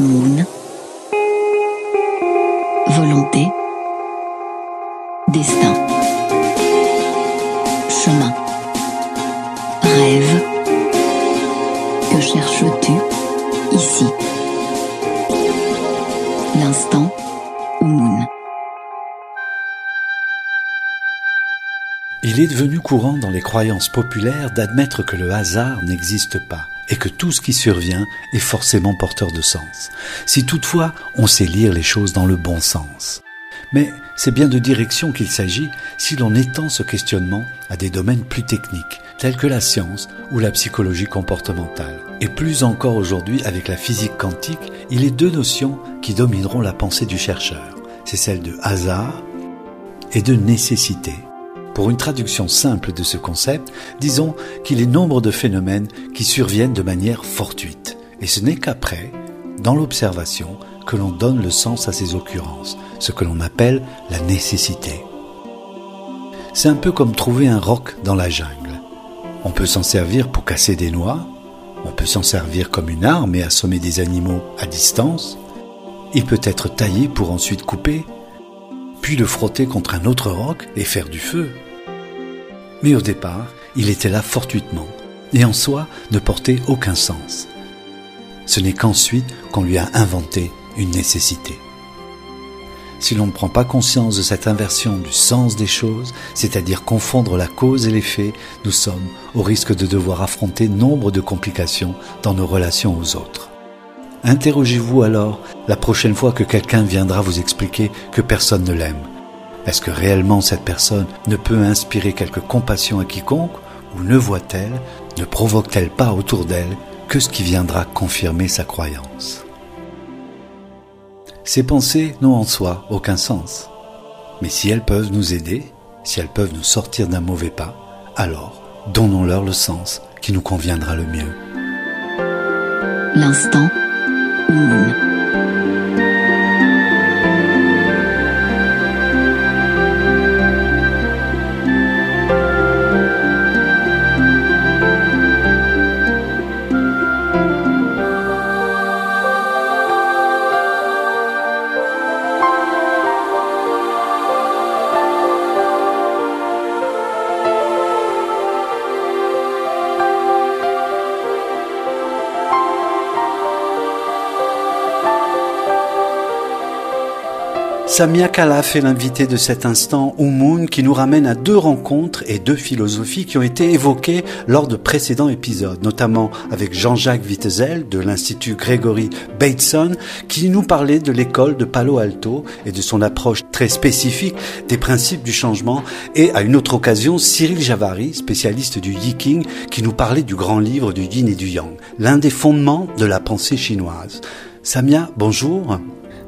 Moon. Volonté. Destin. Chemin. Rêve. Que cherches-tu ici? L'instant Moon. Il est devenu courant dans les croyances populaires d'admettre que le hasard n'existe pas et que tout ce qui survient est forcément porteur de sens, si toutefois on sait lire les choses dans le bon sens. Mais c'est bien de direction qu'il s'agit si l'on étend ce questionnement à des domaines plus techniques, tels que la science ou la psychologie comportementale. Et plus encore aujourd'hui avec la physique quantique, il est deux notions qui domineront la pensée du chercheur. C'est celle de hasard et de nécessité. Pour une traduction simple de ce concept, disons qu'il est nombre de phénomènes qui surviennent de manière fortuite. Et ce n'est qu'après, dans l'observation, que l'on donne le sens à ces occurrences, ce que l'on appelle la nécessité. C'est un peu comme trouver un roc dans la jungle. On peut s'en servir pour casser des noix, on peut s'en servir comme une arme et assommer des animaux à distance, il peut être taillé pour ensuite couper, puis le frotter contre un autre roc et faire du feu. Mais au départ, il était là fortuitement, et en soi ne portait aucun sens. Ce n'est qu'ensuite qu'on lui a inventé une nécessité. Si l'on ne prend pas conscience de cette inversion du sens des choses, c'est-à-dire confondre la cause et l'effet, nous sommes au risque de devoir affronter nombre de complications dans nos relations aux autres. Interrogez-vous alors la prochaine fois que quelqu'un viendra vous expliquer que personne ne l'aime. Est-ce que réellement cette personne ne peut inspirer quelque compassion à quiconque ou ne voit-elle, ne provoque-t-elle pas autour d'elle que ce qui viendra confirmer sa croyance? Ces pensées n'ont en soi aucun sens. Mais si elles peuvent nous aider, si elles peuvent nous sortir d'un mauvais pas, alors donnons-leur le sens qui nous conviendra le mieux. L'instant. Samia Khalaf est l'invité de cet instant Moon qui nous ramène à deux rencontres et deux philosophies qui ont été évoquées lors de précédents épisodes, notamment avec Jean-Jacques Wittezel de l'Institut Gregory Bateson qui nous parlait de l'école de Palo Alto et de son approche très spécifique des principes du changement et à une autre occasion Cyril Javari, spécialiste du Yiking, qui nous parlait du grand livre du Yin et du Yang, l'un des fondements de la pensée chinoise. Samia, bonjour.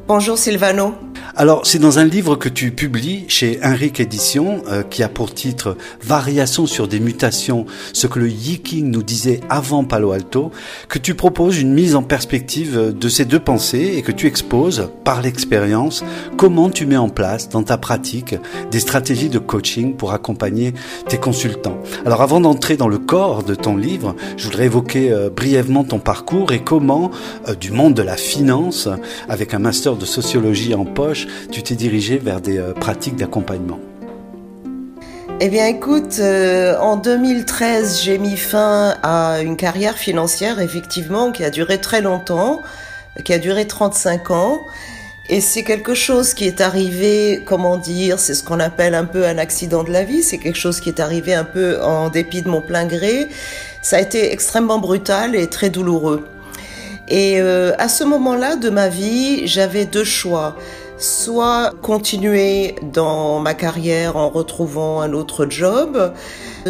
Bonjour Silvano. Alors, c'est dans un livre que tu publies chez Henrique Édition, euh, qui a pour titre Variations sur des mutations, ce que le Yiking nous disait avant Palo Alto, que tu proposes une mise en perspective de ces deux pensées et que tu exposes, par l'expérience, comment tu mets en place dans ta pratique des stratégies de coaching pour accompagner tes consultants. Alors, avant d'entrer dans le corps de ton livre, je voudrais évoquer euh, brièvement ton parcours et comment, euh, du monde de la finance, avec un master de sociologie en poche, tu t'es dirigé vers des euh, pratiques d'accompagnement eh bien écoute, euh, en 2013, j'ai mis fin à une carrière financière, effectivement, qui a duré très longtemps, qui a duré 35 ans. Et c'est quelque chose qui est arrivé, comment dire, c'est ce qu'on appelle un peu un accident de la vie, c'est quelque chose qui est arrivé un peu en dépit de mon plein gré. Ça a été extrêmement brutal et très douloureux. Et euh, à ce moment-là de ma vie, j'avais deux choix. Soit continuer dans ma carrière en retrouvant un autre job,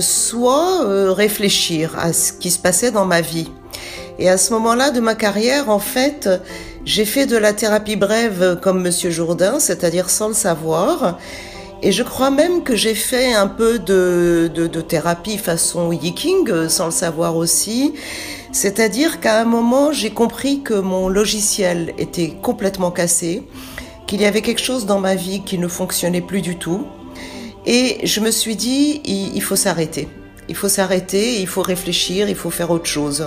soit euh, réfléchir à ce qui se passait dans ma vie. Et à ce moment-là de ma carrière, en fait, j'ai fait de la thérapie brève comme Monsieur Jourdain, c'est-à-dire sans le savoir. Et je crois même que j'ai fait un peu de, de, thérapie façon Yiking, sans le savoir aussi. C'est-à-dire qu'à un moment, j'ai compris que mon logiciel était complètement cassé, qu'il y avait quelque chose dans ma vie qui ne fonctionnait plus du tout. Et je me suis dit, il faut s'arrêter. Il faut s'arrêter, il faut réfléchir, il faut faire autre chose.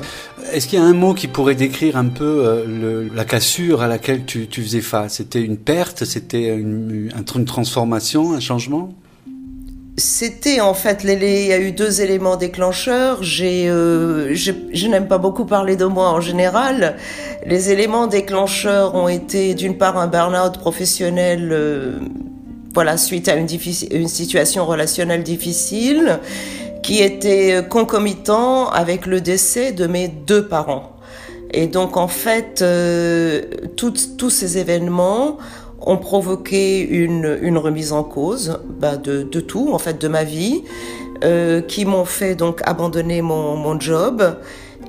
Est-ce qu'il y a un mot qui pourrait décrire un peu euh, la cassure à laquelle tu, faisais face? C'était une perte? C'était une transformation, un changement? C'était en fait, il y a eu deux éléments déclencheurs. J'ai, euh, je, je n'aime pas beaucoup parler de moi en général. Les éléments déclencheurs ont été d'une part un burn-out professionnel, euh, voilà, suite à une, une situation relationnelle difficile, qui était concomitant avec le décès de mes deux parents. Et donc en fait, euh, tous ces événements ont provoqué une, remise en cause bah, de, tout, en fait, de ma vie, euh, qui m'ont fait donc abandonner mon, job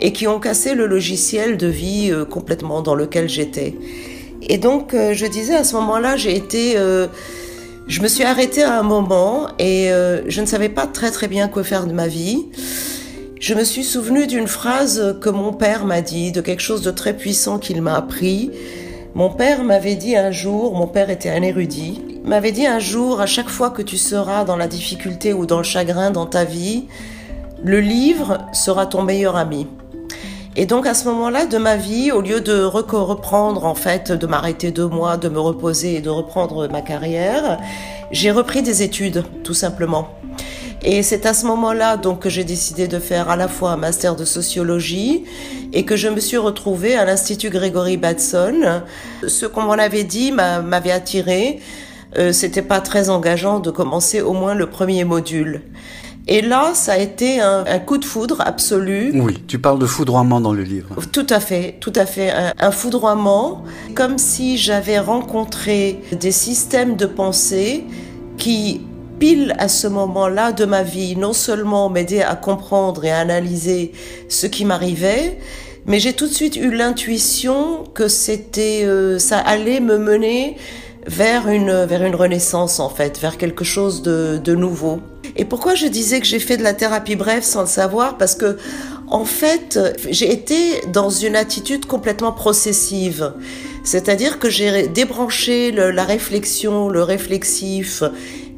et qui ont cassé le logiciel de vie euh, complètement dans lequel j'étais. Et donc, euh, je disais à ce moment-là, j'ai été, je me suis arrêtée à un moment et je ne savais pas très très bien quoi faire de ma vie. Je me suis souvenu d'une phrase que mon père m'a dit, de quelque chose de très puissant qu'il m'a appris. Mon père m'avait dit un jour, mon père était un érudit, m'avait dit un jour, à chaque fois que tu seras dans la difficulté ou dans le chagrin dans ta vie, le livre sera ton meilleur ami. Et donc à ce moment-là de ma vie, au lieu de reprendre en fait, de m'arrêter deux mois, de me reposer et de reprendre ma carrière, j'ai repris des études, tout simplement. Et c'est à ce moment-là donc que j'ai décidé de faire à la fois un master de sociologie et que je me suis retrouvée à l'Institut Grégory Batson. Ce qu'on m'en avait dit m'avait attiré. Euh, C'était pas très engageant de commencer au moins le premier module. Et là, ça a été un, un, coup de foudre absolu. Oui, tu parles de foudroiement dans le livre. Tout à fait, tout à fait. Un, un foudroiement, comme si j'avais rencontré des systèmes de pensée qui pile à ce moment-là de ma vie, non seulement m'aider à comprendre et à analyser ce qui m'arrivait, mais j'ai tout de suite eu l'intuition que c'était, euh, ça allait me mener vers une, vers une renaissance en fait, vers quelque chose de, de nouveau. Et pourquoi je disais que j'ai fait de la thérapie brève sans le savoir? Parce que, en fait, j'ai été dans une attitude complètement processive. C'est-à-dire que j'ai débranché la réflexion, le réflexif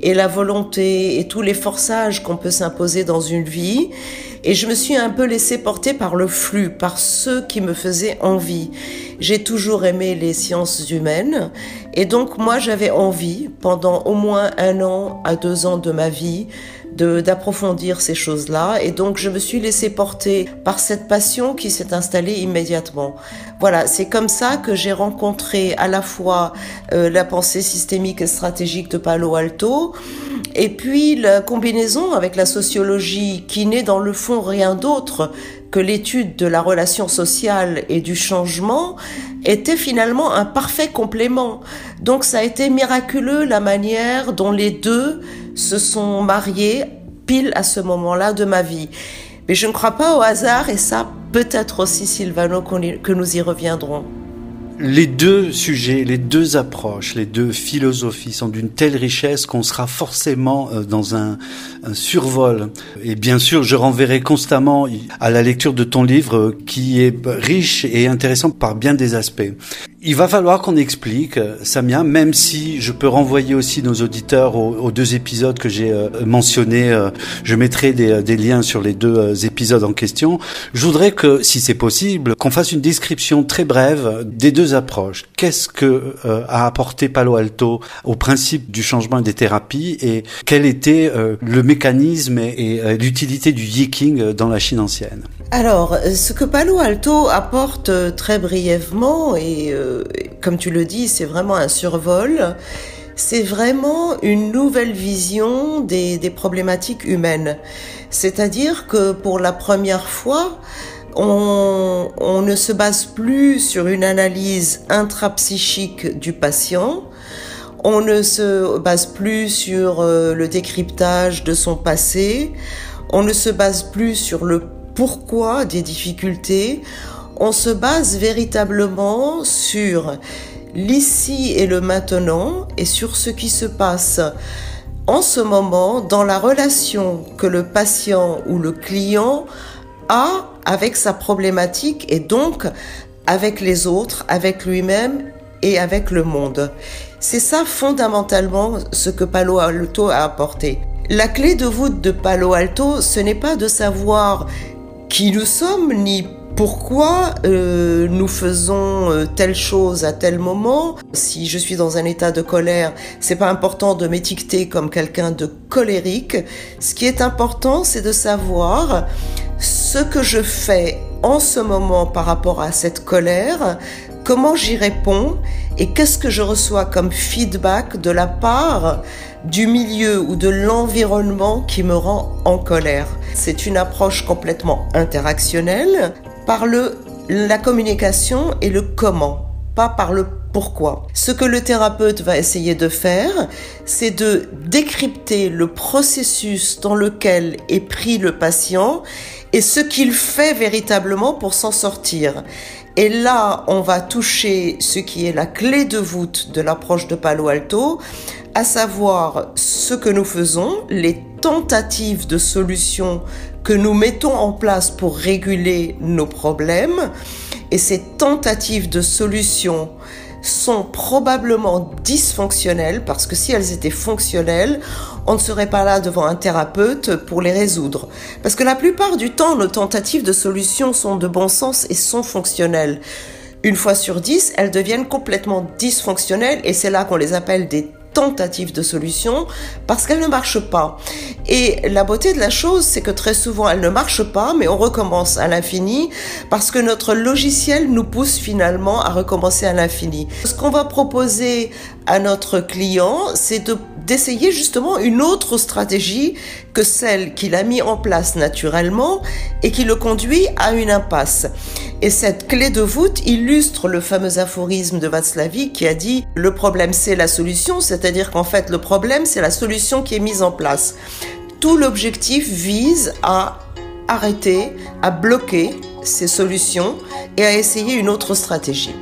et la volonté et tous les forçages qu'on peut s'imposer dans une vie. Et je me suis un peu laissé porter par le flux, par ceux qui me faisaient envie. J'ai toujours aimé les sciences humaines et donc moi j'avais envie pendant au moins un an à deux ans de ma vie d'approfondir ces choses-là. Et donc, je me suis laissé porter par cette passion qui s'est installée immédiatement. Voilà, c'est comme ça que j'ai rencontré à la fois euh, la pensée systémique et stratégique de Palo Alto, et puis la combinaison avec la sociologie qui n'est dans le fond rien d'autre que l'étude de la relation sociale et du changement était finalement un parfait complément. Donc ça a été miraculeux la manière dont les deux se sont mariés pile à ce moment-là de ma vie. Mais je ne crois pas au hasard et ça peut-être aussi Silvano que nous y reviendrons les deux sujets, les deux approches, les deux philosophies sont d'une telle richesse qu'on sera forcément euh, dans un, un, survol. Et bien sûr, je renverrai constamment à la lecture de ton livre euh, qui est riche et intéressant par bien des aspects. Il va falloir qu'on explique, euh, Samia, même si je peux renvoyer aussi nos auditeurs aux, deux épisodes que j'ai euh, mentionnés. Euh, je mettrai des, des, liens sur les deux épisodes en question. Je voudrais que, si c'est possible, qu'on fasse une description très brève des deux approches. Qu'est-ce que a apporté Palo Alto au principe du changement des thérapies et quel était le mécanisme et, et l'utilité du yiking dans la Chine ancienne? Alors, ce que Palo Alto apporte très brièvement et comme tu le dis, c'est vraiment un survol. C'est vraiment une nouvelle vision des, problématiques humaines. C'est-à-dire que pour la première fois, on, on, ne se base plus sur une analyse intrapsychique du patient, on ne se base plus sur euh, le décryptage de son passé, on ne se base plus sur le pourquoi des difficultés, on se base véritablement sur l'ici et le maintenant et sur ce qui se passe en ce moment dans la relation que le patient ou le client a avec sa problématique et donc avec les autres, avec lui-même et avec le monde. C'est ça fondamentalement ce que Palo Alto a apporté. La clé de voûte de Palo Alto, ce n'est pas de savoir qui nous sommes ni pourquoi euh, nous faisons euh, telle chose à tel moment Si je suis dans un état de colère, c'est pas important de m'étiqueter comme quelqu'un de colérique. Ce qui est important, c'est de savoir ce que je fais en ce moment par rapport à cette colère, comment j'y réponds et qu'est-ce que je reçois comme feedback de la part du milieu ou de l'environnement qui me rend en colère. C'est une approche complètement interactionnelle par le, la communication et le comment, pas par le pourquoi. Ce que le thérapeute va essayer de faire, c'est de décrypter le processus dans lequel est pris le patient et ce qu'il fait véritablement pour s'en sortir. Et là, on va toucher ce qui est la clé de voûte de l'approche de Palo Alto, à savoir ce que nous faisons, les tentatives de solutions que nous mettons en place pour réguler nos problèmes. Et ces tentatives de solutions sont probablement dysfonctionnelles parce que si elles étaient fonctionnelles, on ne serait pas là devant un thérapeute pour les résoudre. Parce que la plupart du temps, nos tentatives de solutions sont de bon sens et sont fonctionnelles. Une fois sur dix, elles deviennent complètement dysfonctionnelles et c'est là qu'on les appelle des tentatives de solution parce qu'elles ne marchent pas. Et la beauté de la chose, c'est que très souvent elles ne marchent pas, mais on recommence à l'infini parce que notre logiciel nous pousse finalement à recommencer à l'infini. Ce qu'on va proposer à notre client, c'est d'essayer justement une autre stratégie que celle qu'il a mis en place naturellement et qui le conduit à une impasse. Et cette clé de voûte illustre le fameux aphorisme de Václavic qui a dit le problème c'est la solution, c'est-à-dire qu'en fait le problème c'est la solution qui est mise en place. Tout l'objectif vise à arrêter, à bloquer ces solutions et à essayer une autre stratégie.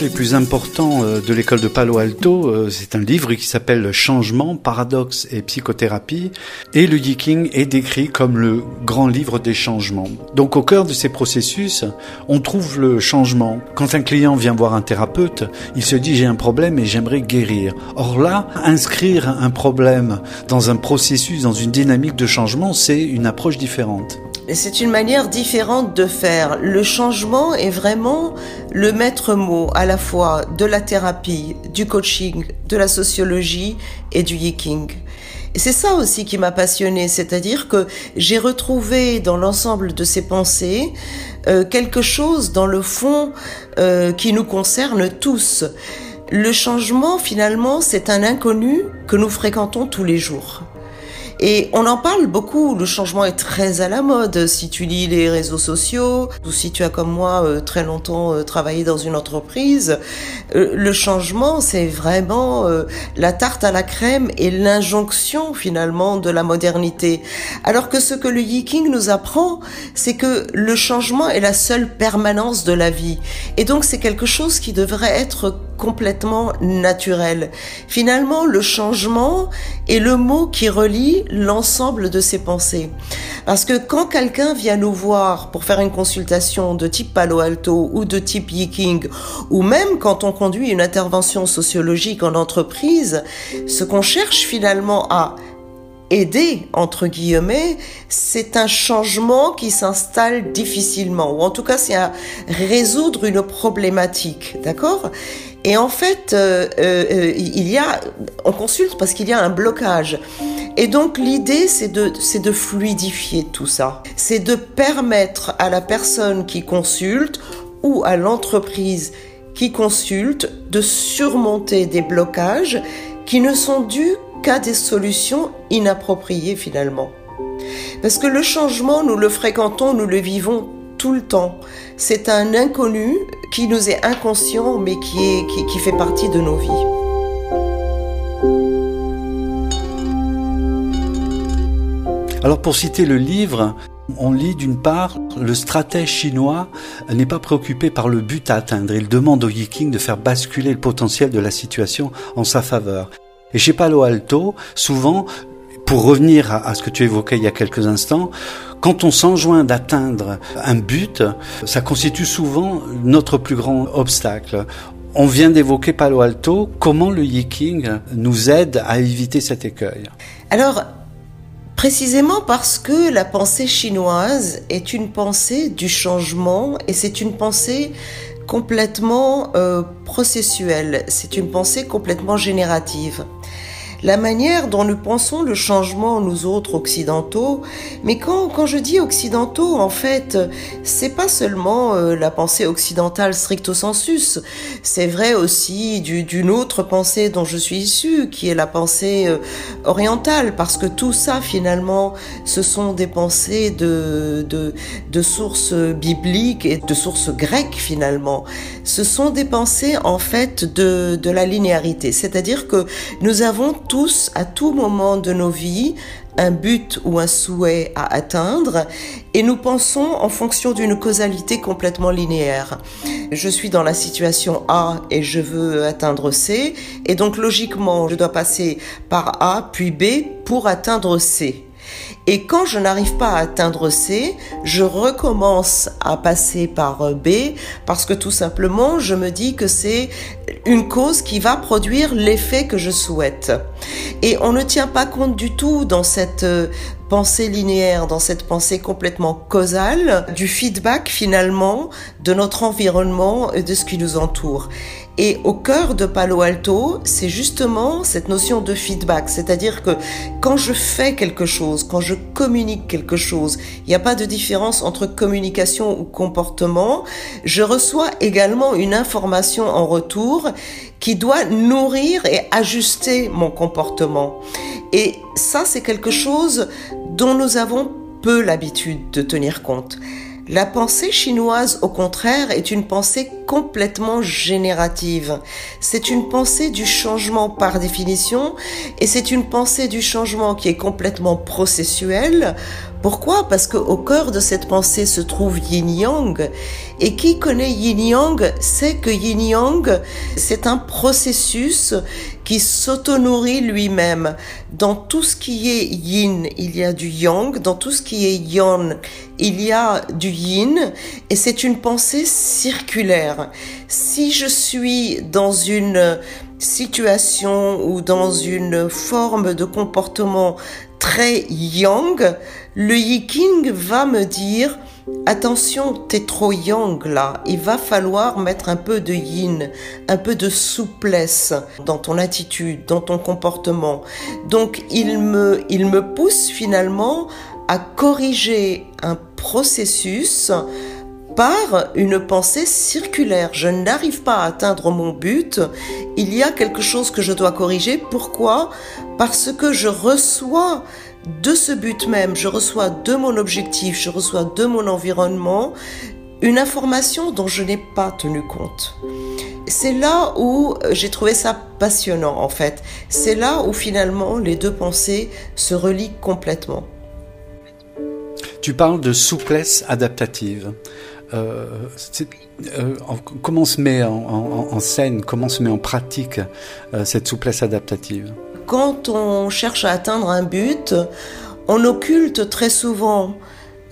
Les plus importants euh, de l'école de Palo Alto, euh, c'est un livre qui s'appelle Changement, paradoxe et psychothérapie. Et le Yiking est décrit comme le grand livre des changements. Donc au cœur de ces processus, on trouve le changement. Quand un client vient voir un thérapeute, il se dit j'ai un problème et j'aimerais guérir. Or là, inscrire un problème dans un processus, dans une dynamique de changement, c'est une approche différente. C'est une manière différente de faire. Le changement est vraiment le maître mot à la fois de la thérapie, du coaching, de la sociologie et du yiking. Et c'est ça aussi qui m'a passionné, c'est-à-dire que j'ai retrouvé dans l'ensemble de ces pensées euh, quelque chose dans le fond euh, qui nous concerne tous. Le changement, finalement, c'est un inconnu que nous fréquentons tous les jours. Et on en parle beaucoup, le changement est très à la mode. Si tu lis les réseaux sociaux, ou si tu as comme moi euh, très longtemps euh, travaillé dans une entreprise, euh, le changement c'est vraiment la tarte à la crème et l'injonction finalement de la modernité. Alors que ce que le Yiking nous apprend, c'est que le changement est la seule permanence de la vie. Et donc c'est quelque chose qui devrait être complètement naturel. Finalement, le changement est le mot qui relie l'ensemble de ses pensées. Parce que quand quelqu'un vient nous voir pour faire une consultation de type Palo Alto ou de type Yiking, ou même quand on conduit une intervention sociologique en entreprise, ce qu'on cherche finalement à aider, entre guillemets, c'est un changement qui s'installe difficilement, ou en tout cas c'est à résoudre une problématique, d'accord? Et en fait, euh, euh, euh, il y a, on consulte parce qu'il y a un blocage. Et donc l'idée, c'est de, c'est de fluidifier tout ça. C'est de permettre à la personne qui consulte ou à l'entreprise qui consulte de surmonter des blocages qui ne sont dus qu'à des solutions inappropriées finalement. Parce que le changement, nous le fréquentons, nous le vivons tout le temps. C'est un inconnu qui nous est inconscient, mais qui, fait partie de nos vies. Alors pour citer le livre, on lit d'une part, le stratège chinois n'est pas préoccupé par le but à atteindre. Il demande au Yiking de faire basculer le potentiel de la situation en sa faveur. Et chez Palo Alto, souvent, pour revenir à, ce que tu évoquais il y a quelques instants, quand on s'enjoint d'atteindre un but, ça constitue souvent notre plus grand obstacle. On vient d'évoquer Palo Alto. Comment le Yiking nous aide à éviter cet écueil? Alors, précisément parce que la pensée chinoise est une pensée du changement et c'est une pensée complètement euh, processuelle, c'est une pensée complètement générative la manière dont nous pensons le changement, nous autres occidentaux. Mais quand, quand je dis occidentaux, en fait, c'est pas seulement euh, la pensée occidentale stricto sensus. C'est vrai aussi d'une autre pensée dont je suis issue, qui est la pensée euh, orientale, parce que tout ça, finalement, ce sont des pensées de, de, de sources bibliques et de sources grecques, finalement. Ce sont des pensées, en fait, de, de la linéarité. C'est-à-dire que nous avons tous, à tout moment de nos vies, un but ou un souhait à atteindre et nous pensons en fonction d'une causalité complètement linéaire. Je suis dans la situation A et je veux atteindre C et donc logiquement je dois passer par A puis B pour atteindre C. Et quand je n'arrive pas à atteindre C, je recommence à passer par B parce que tout simplement, je me dis que c'est une cause qui va produire l'effet que je souhaite. Et on ne tient pas compte du tout dans cette euh, pensée linéaire, dans cette pensée complètement causale, du feedback finalement de notre environnement et de ce qui nous entoure. Et au cœur de Palo Alto, c'est justement cette notion de feedback, c'est-à-dire que quand je fais quelque chose, quand je communique quelque chose, il n'y a pas de différence entre communication ou comportement, je reçois également une information en retour qui doit nourrir et ajuster mon comportement. Et ça, c'est quelque chose dont nous avons peu l'habitude de tenir compte. La pensée chinoise, au contraire, est une pensée complètement générative. C'est une pensée du changement par définition et c'est une pensée du changement qui est complètement processuelle. Pourquoi? Parce qu'au cœur de cette pensée se trouve Yin Yang et qui connaît Yin Yang sait que Yin Yang c'est un processus qui s'auto-nourrit lui-même. Dans tout ce qui est yin, il y a du yang. Dans tout ce qui est yang, il y a du yin. Et c'est une pensée circulaire. Si je suis dans une situation ou dans une forme de comportement très yang, le Yiking va me dire Attention, t'es trop yang là. Il va falloir mettre un peu de yin, un peu de souplesse dans ton attitude, dans ton comportement. Donc il me, il me pousse finalement à corriger un processus par une pensée circulaire. Je n'arrive pas à atteindre mon but. Il y a quelque chose que je dois corriger. Pourquoi? Parce que je reçois de ce but même, je reçois de mon objectif, je reçois de mon environnement une information dont je n'ai pas tenu compte. C'est là où j'ai trouvé ça passionnant en fait. C'est là où finalement les deux pensées se relient complètement. Tu parles de souplesse adaptative. Euh, euh, comment se met en, scène, comment se met en pratique euh, cette souplesse adaptative? Quand on cherche à atteindre un but, on occulte très souvent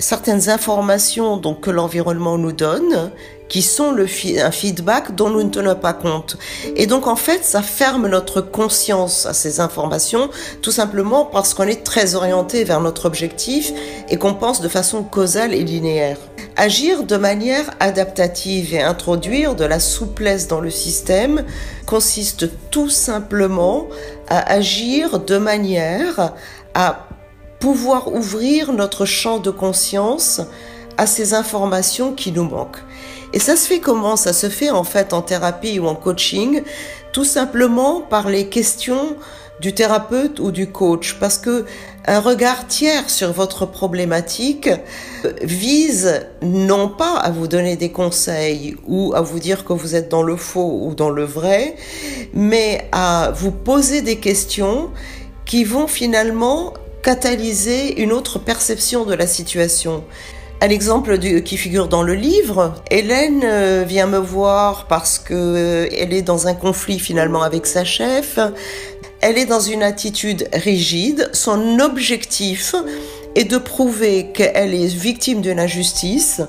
certaines informations donc, que l'environnement nous donne, qui sont le un feedback dont nous ne tenons pas compte. Et donc en fait, ça ferme notre conscience à ces informations, tout simplement parce qu'on est très orienté vers notre objectif et qu'on pense de façon causale et linéaire. Agir de manière adaptative et introduire de la souplesse dans le système consiste tout simplement à agir de manière à pouvoir ouvrir notre champ de conscience à ces informations qui nous manquent. Et ça se fait comment? Ça se fait en fait en thérapie ou en coaching, tout simplement par les questions du thérapeute ou du coach, parce que un regard tiers sur votre problématique vise non pas à vous donner des conseils ou à vous dire que vous êtes dans le faux ou dans le vrai, mais à vous poser des questions qui vont finalement catalyser une autre perception de la situation. À l'exemple qui figure dans le livre, Hélène euh, vient me voir parce que euh, elle est dans un conflit finalement avec sa chef. Elle est dans une attitude rigide. Son objectif est de prouver qu'elle est victime d'une injustice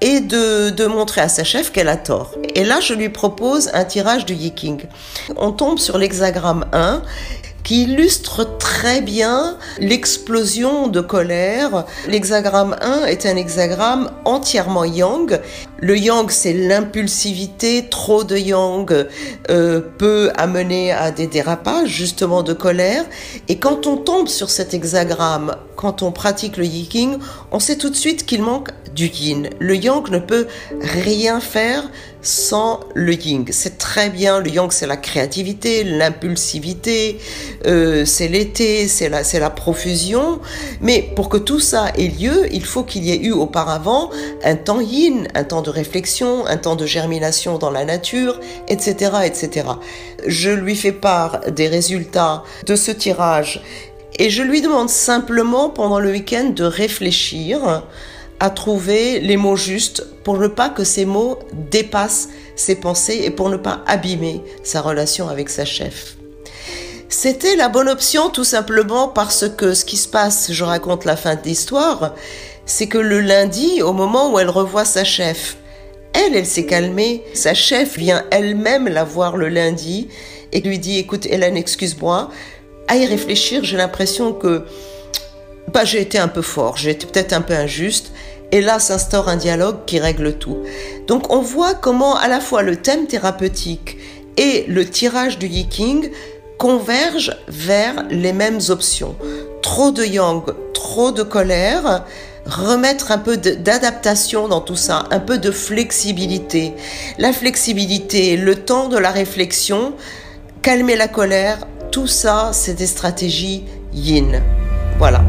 et de, de, montrer à sa chef qu'elle a tort. Et là, je lui propose un tirage du Yiking. On tombe sur l'hexagramme 1 qui illustre très bien l'explosion de colère. L'hexagramme 1 est un hexagramme entièrement yang. Le yang, c'est l'impulsivité. Trop de yang euh, peut amener à des dérapages, justement, de colère. Et quand on tombe sur cet hexagramme, quand on pratique le yiking, on sait tout de suite qu'il manque du yin. Le yang ne peut rien faire sans le yin. C'est très bien, le yang c'est la créativité, l'impulsivité, euh, c'est l'été, c'est la, c'est la profusion. Mais pour que tout ça ait lieu, il faut qu'il y ait eu auparavant un temps yin, un temps de réflexion, un temps de germination dans la nature, etc., etc. Je lui fais part des résultats de ce tirage et je lui demande simplement pendant le week-end de réfléchir à trouver les mots justes pour ne pas que ces mots dépassent ses pensées et pour ne pas abîmer sa relation avec sa chef. C'était la bonne option tout simplement parce que ce qui se passe, je raconte la fin de l'histoire, c'est que le lundi, au moment où elle revoit sa chef, elle, elle s'est calmée. Sa chef vient elle-même la voir le lundi et lui dit, écoute Hélène, excuse-moi, à y réfléchir, j'ai l'impression que bah, j'ai été un peu fort, j'ai été peut-être un peu injuste, et là s'instaure un dialogue qui règle tout. Donc on voit comment à la fois le thème thérapeutique et le tirage du Yiking convergent vers les mêmes options. Trop de yang, trop de colère, remettre un peu d'adaptation dans tout ça, un peu de flexibilité. La flexibilité, le temps de la réflexion, calmer la colère, tout ça, c'est des stratégies yin. Voilà.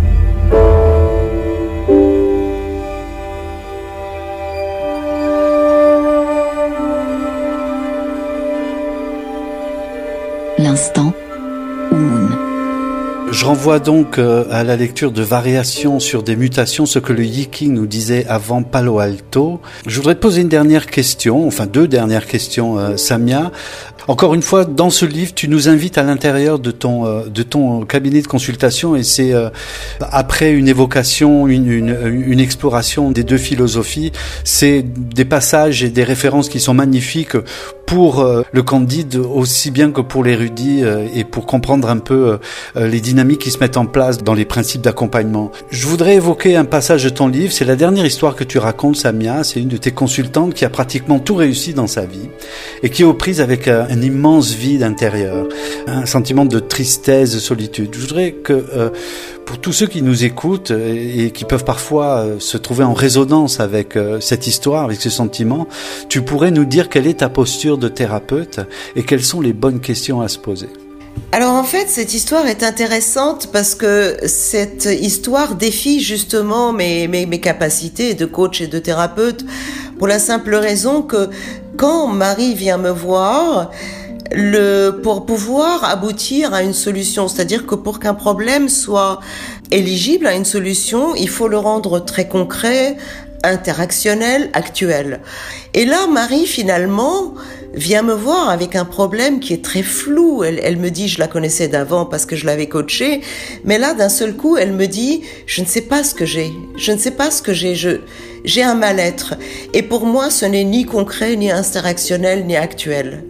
Je renvoie donc euh, à la lecture de Variations sur des mutations, ce que le Yiking nous disait avant Palo Alto. Je voudrais poser une dernière question, enfin deux dernières questions, euh, Samia. Encore une fois, dans ce livre, tu nous invites à l'intérieur de ton euh, de ton cabinet de consultation et c'est euh, après une évocation, une, une, une, exploration des deux philosophies, c'est des passages et des références qui sont magnifiques pour euh, le candide aussi bien que pour l'érudit et pour comprendre un peu les dynamiques qui se mettent en place dans les principes d'accompagnement. Je voudrais évoquer un passage de ton livre, c'est la dernière histoire que tu racontes, Samia, c'est une de tes consultantes qui a pratiquement tout réussi dans sa vie et qui est aux prises avec immense vide intérieur, un sentiment de tristesse, de solitude. Je voudrais que euh, pour tous ceux qui nous écoutent et, qui peuvent parfois euh, se trouver en résonance avec euh, cette histoire, avec ce sentiment, tu pourrais nous dire quelle est ta posture de thérapeute et quelles sont les bonnes questions à se poser. Alors en fait, cette histoire est intéressante parce que cette histoire défie justement mes, mes, capacités de coach et de thérapeute pour la simple raison que quand Marie vient me voir, le, pour pouvoir aboutir à une solution, c'est-à-dire que pour qu'un problème soit éligible à une solution, il faut le rendre très concret, interactionnel, actuel. Et là, Marie, finalement, vient me voir avec un problème qui est très flou. Elle, elle me dit, je la connaissais d'avant parce que je l'avais coachée, mais là, d'un seul coup, elle me dit, je ne sais pas ce que j'ai. Je ne sais pas ce que j'ai. Je, j'ai un mal-être. Et pour moi, ce n'est ni concret, ni interactionnel, ni actuel.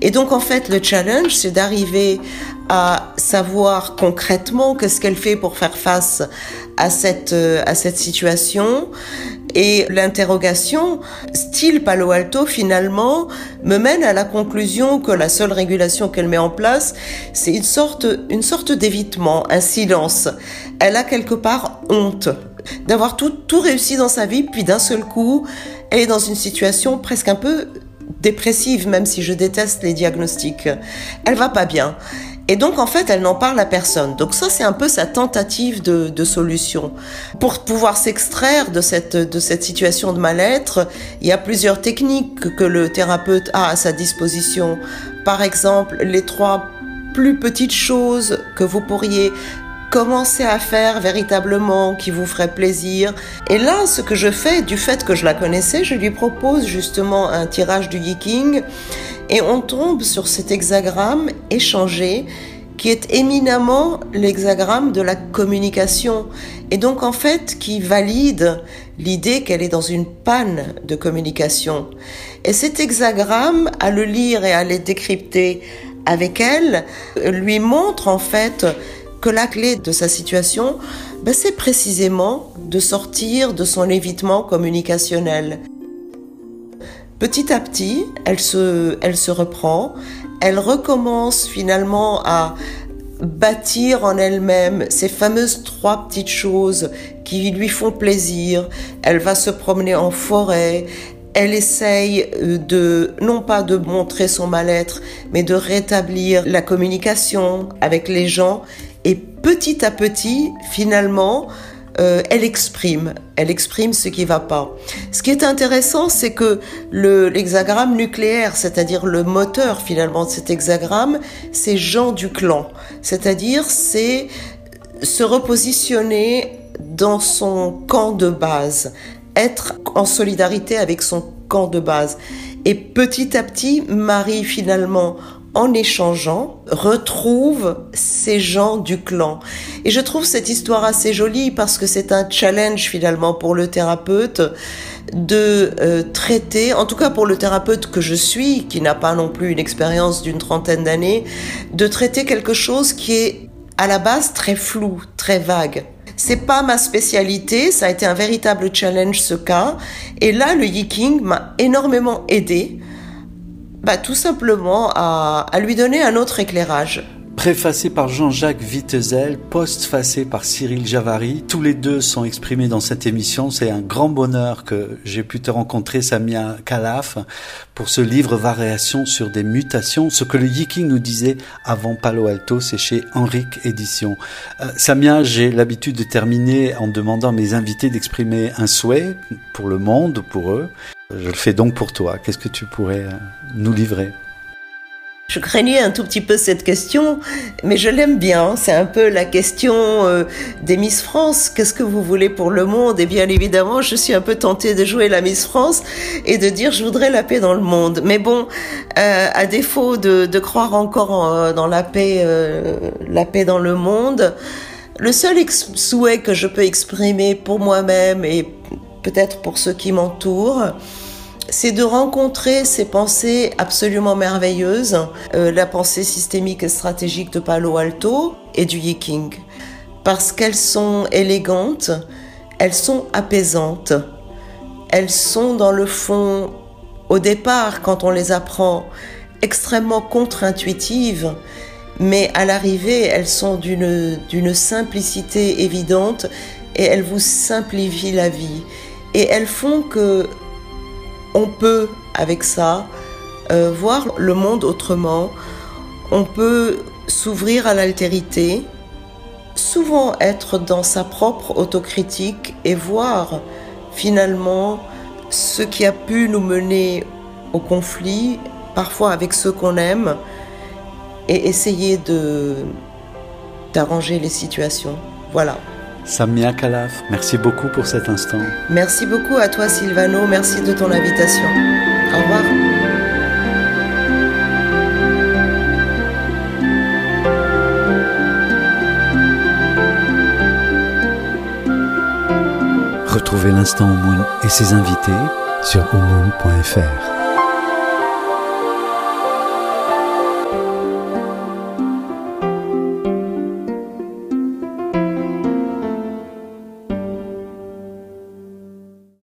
Et donc, en fait, le challenge, c'est d'arriver à savoir concrètement qu'est-ce qu'elle fait pour faire face à cette, euh, à cette situation, et l'interrogation, style Palo Alto, finalement, me mène à la conclusion que la seule régulation qu'elle met en place, c'est une sorte, une sorte d'évitement, un silence. Elle a quelque part honte d'avoir tout, tout réussi dans sa vie, puis d'un seul coup, elle est dans une situation presque un peu dépressive, même si je déteste les diagnostics. Elle va pas bien. Et donc, en fait, elle n'en parle à personne. Donc ça, c'est un peu sa tentative de, solution. Pour pouvoir s'extraire de cette, de cette situation de mal-être, il y a plusieurs techniques que le thérapeute a à sa disposition. Par exemple, les trois plus petites choses que vous pourriez commencer à faire véritablement qui vous ferait plaisir. Et là, ce que je fais, du fait que je la connaissais, je lui propose justement un tirage du Yiking et on tombe sur cet hexagramme échangé qui est éminemment l'hexagramme de la communication et donc en fait qui valide l'idée qu'elle est dans une panne de communication. Et cet hexagramme, à le lire et à le décrypter avec elle, lui montre en fait que la clé de sa situation, ben, c'est précisément de sortir de son évitement communicationnel. Petit à petit, elle se, elle se reprend, elle recommence finalement à bâtir en elle-même ces fameuses trois petites choses qui lui font plaisir. Elle va se promener en forêt, elle essaye euh, de, non pas de montrer son mal-être, mais de rétablir la communication avec les gens. Et petit à petit, finalement, euh, elle exprime, elle exprime ce qui va pas. Ce qui est intéressant, c'est que l'hexagramme nucléaire, c'est-à-dire le moteur finalement de cet hexagramme, c'est Jean du clan, c'est-à-dire c'est se repositionner dans son camp de base, être en solidarité avec son camp de base. Et petit à petit, Marie finalement en échangeant, retrouve ces gens du clan. Et je trouve cette histoire assez jolie parce que c'est un challenge finalement pour le thérapeute de euh, traiter, en tout cas pour le thérapeute que je suis, qui n'a pas non plus une expérience d'une trentaine d'années, de traiter quelque chose qui est à la base très flou, très vague. C'est pas ma spécialité, ça a été un véritable challenge ce cas. Et là, le Yiking m'a énormément aidé bah, Tout simplement à, à lui donner un autre éclairage. Préfacé par Jean-Jacques Vittezel, postfacé par Cyril Javary. Tous les deux sont exprimés dans cette émission. C'est un grand bonheur que j'ai pu te rencontrer, Samia Kalaf, pour ce livre Variations sur des mutations. Ce que le Yiking nous disait avant Palo Alto, c'est chez Henrique Édition. Euh, Samia, j'ai l'habitude de terminer en demandant à mes invités d'exprimer un souhait pour le monde, pour eux. Je le fais donc pour toi. Qu'est-ce que tu pourrais euh, nous livrer? Je craignais un tout petit peu cette question, mais je l'aime bien. C'est un peu la question euh, des Miss France. Qu'est-ce que vous voulez pour le monde? Et bien évidemment, je suis un peu tentée de jouer la Miss France et de dire je voudrais la paix dans le monde. Mais bon, euh, à défaut de, croire encore dans la paix, la paix dans le monde, le seul souhait que je peux exprimer pour moi-même et peut-être pour ceux qui m'entourent, c'est de rencontrer ces pensées absolument merveilleuses, euh, la pensée systémique et stratégique de Palo Alto et du Yiking, parce qu'elles sont élégantes, elles sont apaisantes, elles sont dans le fond, au départ, quand on les apprend, extrêmement contre-intuitives, mais à l'arrivée, elles sont d'une simplicité évidente et elles vous simplifient la vie. Et elles font que on peut, avec ça, euh, voir le monde autrement. On peut s'ouvrir à l'altérité, souvent être dans sa propre autocritique et voir finalement ce qui a pu nous mener au conflit, parfois avec ceux qu'on aime, et essayer d'arranger les situations. Voilà. Samia Kalaf, merci beaucoup pour cet instant. Merci beaucoup à toi Silvano, merci de ton invitation. Au revoir. Retrouvez l'instant Moon et ses invités sur omoon.fr.